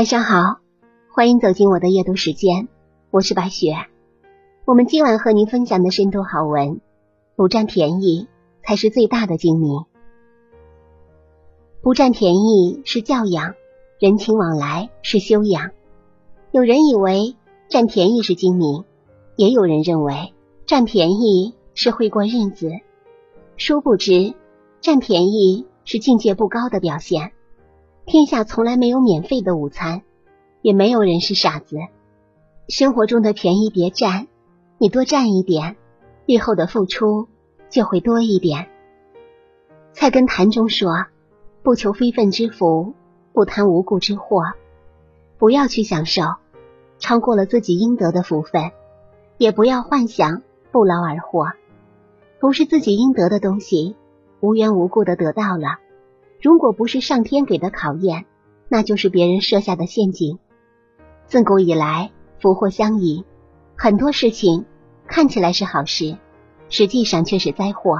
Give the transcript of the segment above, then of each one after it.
晚上好，欢迎走进我的阅读时间，我是白雪。我们今晚和您分享的深度好文：不占便宜才是最大的精明。不占便宜是教养，人情往来是修养。有人以为占便宜是精明，也有人认为占便宜是会过日子。殊不知，占便宜是境界不高的表现。天下从来没有免费的午餐，也没有人是傻子。生活中的便宜别占，你多占一点，日后的付出就会多一点。菜根谭中说：“不求非分之福，不贪无故之祸。不要去享受超过了自己应得的福分，也不要幻想不劳而获。不是自己应得的东西，无缘无故的得到了。”如果不是上天给的考验，那就是别人设下的陷阱。自古以来，福祸相依，很多事情看起来是好事，实际上却是灾祸。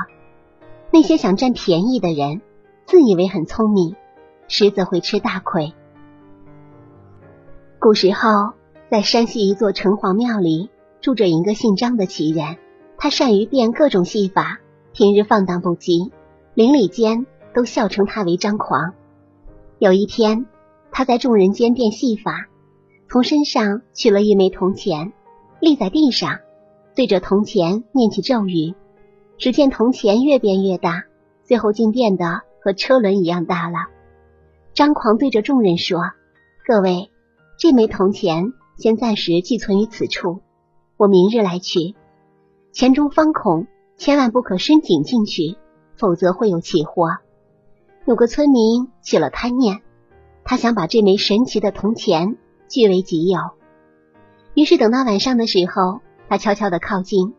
那些想占便宜的人，自以为很聪明，实则会吃大亏。古时候，在山西一座城隍庙里，住着一个姓张的奇人，他善于变各种戏法，平日放荡不羁，邻里间。都笑称他为张狂。有一天，他在众人间变戏法，从身上取了一枚铜钱，立在地上，对着铜钱念起咒语。只见铜钱越变越大，最后竟变得和车轮一样大了。张狂对着众人说：“各位，这枚铜钱先暂时寄存于此处，我明日来取。钱中方孔，千万不可伸颈进去，否则会有起祸。”有个村民起了贪念，他想把这枚神奇的铜钱据为己有。于是等到晚上的时候，他悄悄的靠近，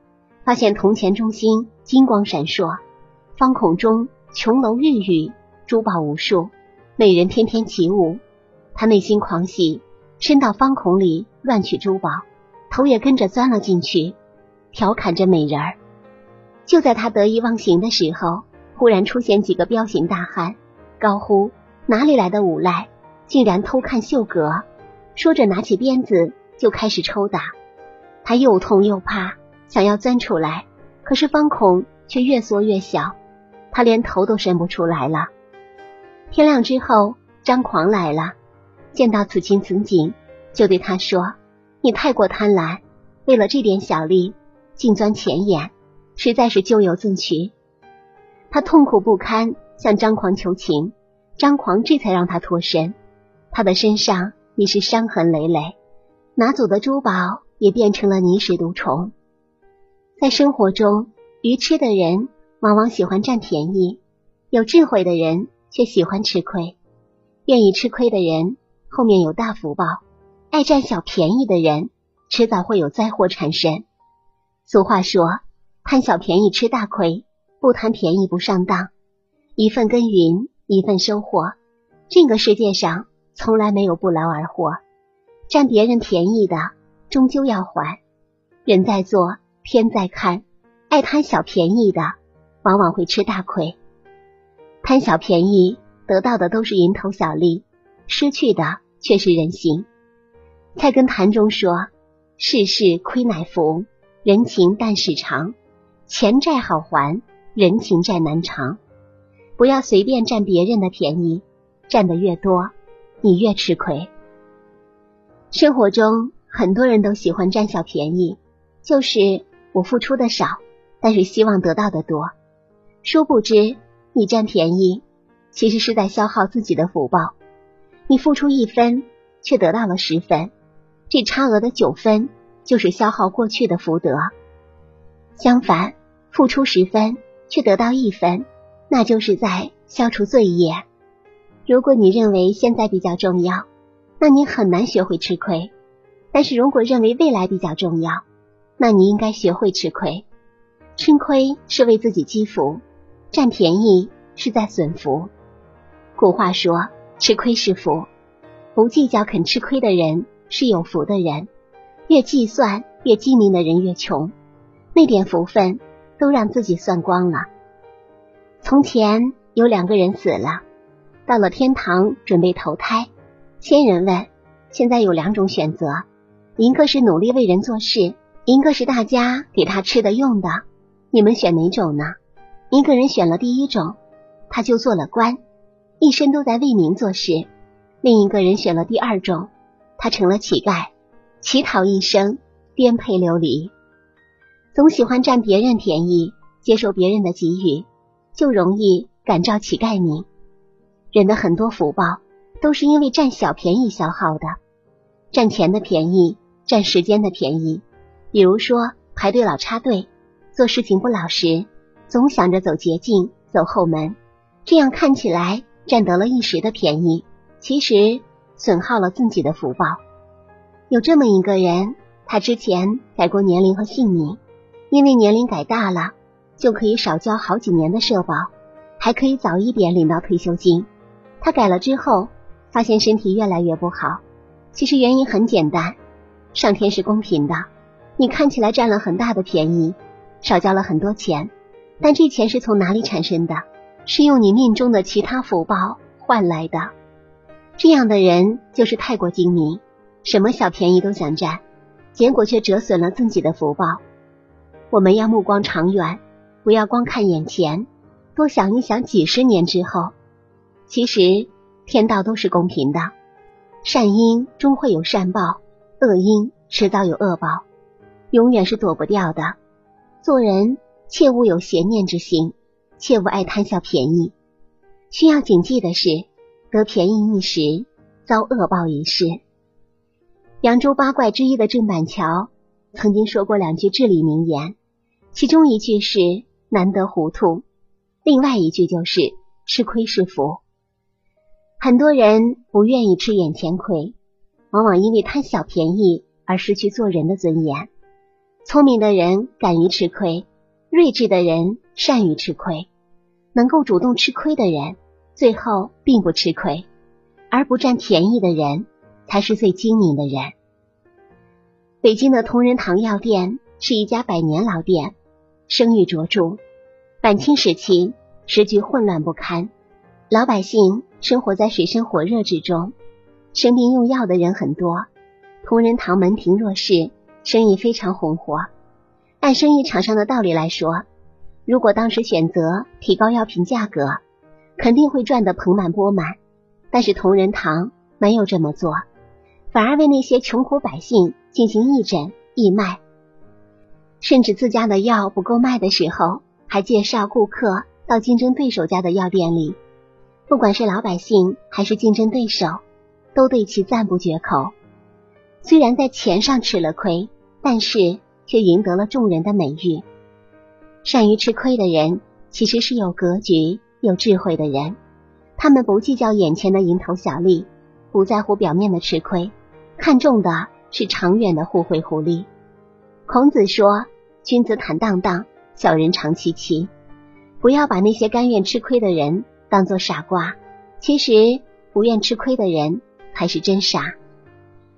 发现铜钱中心金光闪烁，方孔中琼楼玉宇，珠宝无数，美人翩翩起舞。他内心狂喜，伸到方孔里乱取珠宝，头也跟着钻了进去，调侃着美人儿。就在他得意忘形的时候。忽然出现几个彪形大汉，高呼：“哪里来的无赖，竟然偷看秀阁！”说着，拿起鞭子就开始抽打。他又痛又怕，想要钻出来，可是方孔却越缩越小，他连头都伸不出来了。天亮之后，张狂来了，见到此情此景，就对他说：“你太过贪婪，为了这点小利，竟钻钱眼，实在是咎由自取。”他痛苦不堪，向张狂求情，张狂这才让他脱身。他的身上已是伤痕累累，拿走的珠宝也变成了泥石毒虫。在生活中，愚痴的人往往喜欢占便宜，有智慧的人却喜欢吃亏。愿意吃亏的人后面有大福报，爱占小便宜的人迟早会有灾祸缠身。俗话说：“贪小便宜吃大亏。”不贪便宜不上当，一份耕耘一份收获。这个世界上从来没有不劳而获，占别人便宜的终究要还。人在做，天在看，爱贪小便宜的往往会吃大亏。贪小便宜得到的都是蝇头小利，失去的却是人心。菜根谭中说：“世事亏乃福，人情淡始长。钱债好还。”人情债难偿，不要随便占别人的便宜，占的越多，你越吃亏。生活中很多人都喜欢占小便宜，就是我付出的少，但是希望得到的多。殊不知，你占便宜，其实是在消耗自己的福报。你付出一分，却得到了十分，这差额的九分就是消耗过去的福德。相反，付出十分。却得到一分，那就是在消除罪业。如果你认为现在比较重要，那你很难学会吃亏；但是如果认为未来比较重要，那你应该学会吃亏。吃亏是为自己积福，占便宜是在损福。古话说：“吃亏是福，不计较肯吃亏的人是有福的人。越计算越机明的人越穷，那点福分。”都让自己算光了。从前有两个人死了，到了天堂准备投胎。仙人问：“现在有两种选择，一个是努力为人做事，一个是大家给他吃的用的。你们选哪种呢？一个人选了第一种，他就做了官，一生都在为民做事；另一个人选了第二种，他成了乞丐，乞讨一生，颠沛流离，总喜欢占别人便宜，接受别人的给予，就容易感召乞丐命。人的很多福报都是因为占小便宜消耗的，占钱的便宜，占时间的便宜。比如说排队老插队，做事情不老实，总想着走捷径、走后门，这样看起来占得了一时的便宜，其实损耗了自己的福报。有这么一个人，他之前改过年龄和姓名，因为年龄改大了，就可以少交好几年的社保，还可以早一点领到退休金。他改了之后，发现身体越来越不好。其实原因很简单，上天是公平的。你看起来占了很大的便宜，少交了很多钱，但这钱是从哪里产生的？是用你命中的其他福报换来的。这样的人就是太过精明，什么小便宜都想占，结果却折损了自己的福报。我们要目光长远，不要光看眼前，多想一想几十年之后。其实天道都是公平的，善因终会有善报，恶因迟早有恶报，永远是躲不掉的。做人切勿有邪念之心，切勿爱贪小便宜。需要谨记的是，得便宜一时，遭恶报一世。扬州八怪之一的郑板桥曾经说过两句至理名言，其中一句是“难得糊涂”，另外一句就是“吃亏是福”。很多人不愿意吃眼前亏，往往因为贪小便宜而失去做人的尊严。聪明的人敢于吃亏，睿智的人善于吃亏，能够主动吃亏的人，最后并不吃亏，而不占便宜的人，才是最精明的人。北京的同仁堂药店是一家百年老店，声誉卓著。晚清时期，时局混乱不堪，老百姓。生活在水深火热之中，生病用药的人很多。同仁堂门庭若市，生意非常红火。按生意场上的道理来说，如果当时选择提高药品价格，肯定会赚得盆满钵满。但是同仁堂没有这么做，反而为那些穷苦百姓进行义诊义卖，甚至自家的药不够卖的时候，还介绍顾客到竞争对手家的药店里。不管是老百姓还是竞争对手，都对其赞不绝口。虽然在钱上吃了亏，但是却赢得了众人的美誉。善于吃亏的人，其实是有格局、有智慧的人。他们不计较眼前的蝇头小利，不在乎表面的吃亏，看重的是长远的互惠互利。孔子说：“君子坦荡荡，小人长戚戚。”不要把那些甘愿吃亏的人。当做傻瓜，其实不愿吃亏的人才是真傻。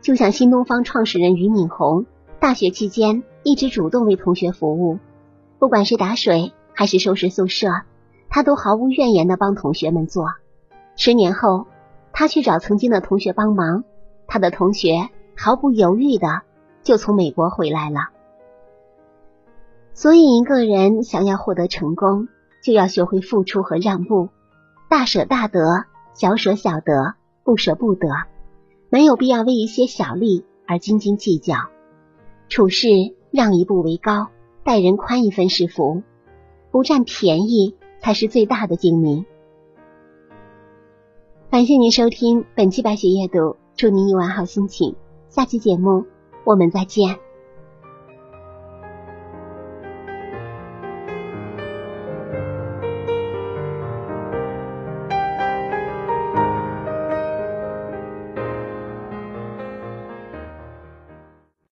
就像新东方创始人俞敏洪，大学期间一直主动为同学服务，不管是打水还是收拾宿舍，他都毫无怨言的帮同学们做。十年后，他去找曾经的同学帮忙，他的同学毫不犹豫的就从美国回来了。所以，一个人想要获得成功，就要学会付出和让步。大舍大得，小舍小得，不舍不得，没有必要为一些小利而斤斤计较。处事让一步为高，待人宽一分是福，不占便宜才是最大的精明。感谢您收听本期白雪夜读，祝您一晚好心情。下期节目我们再见。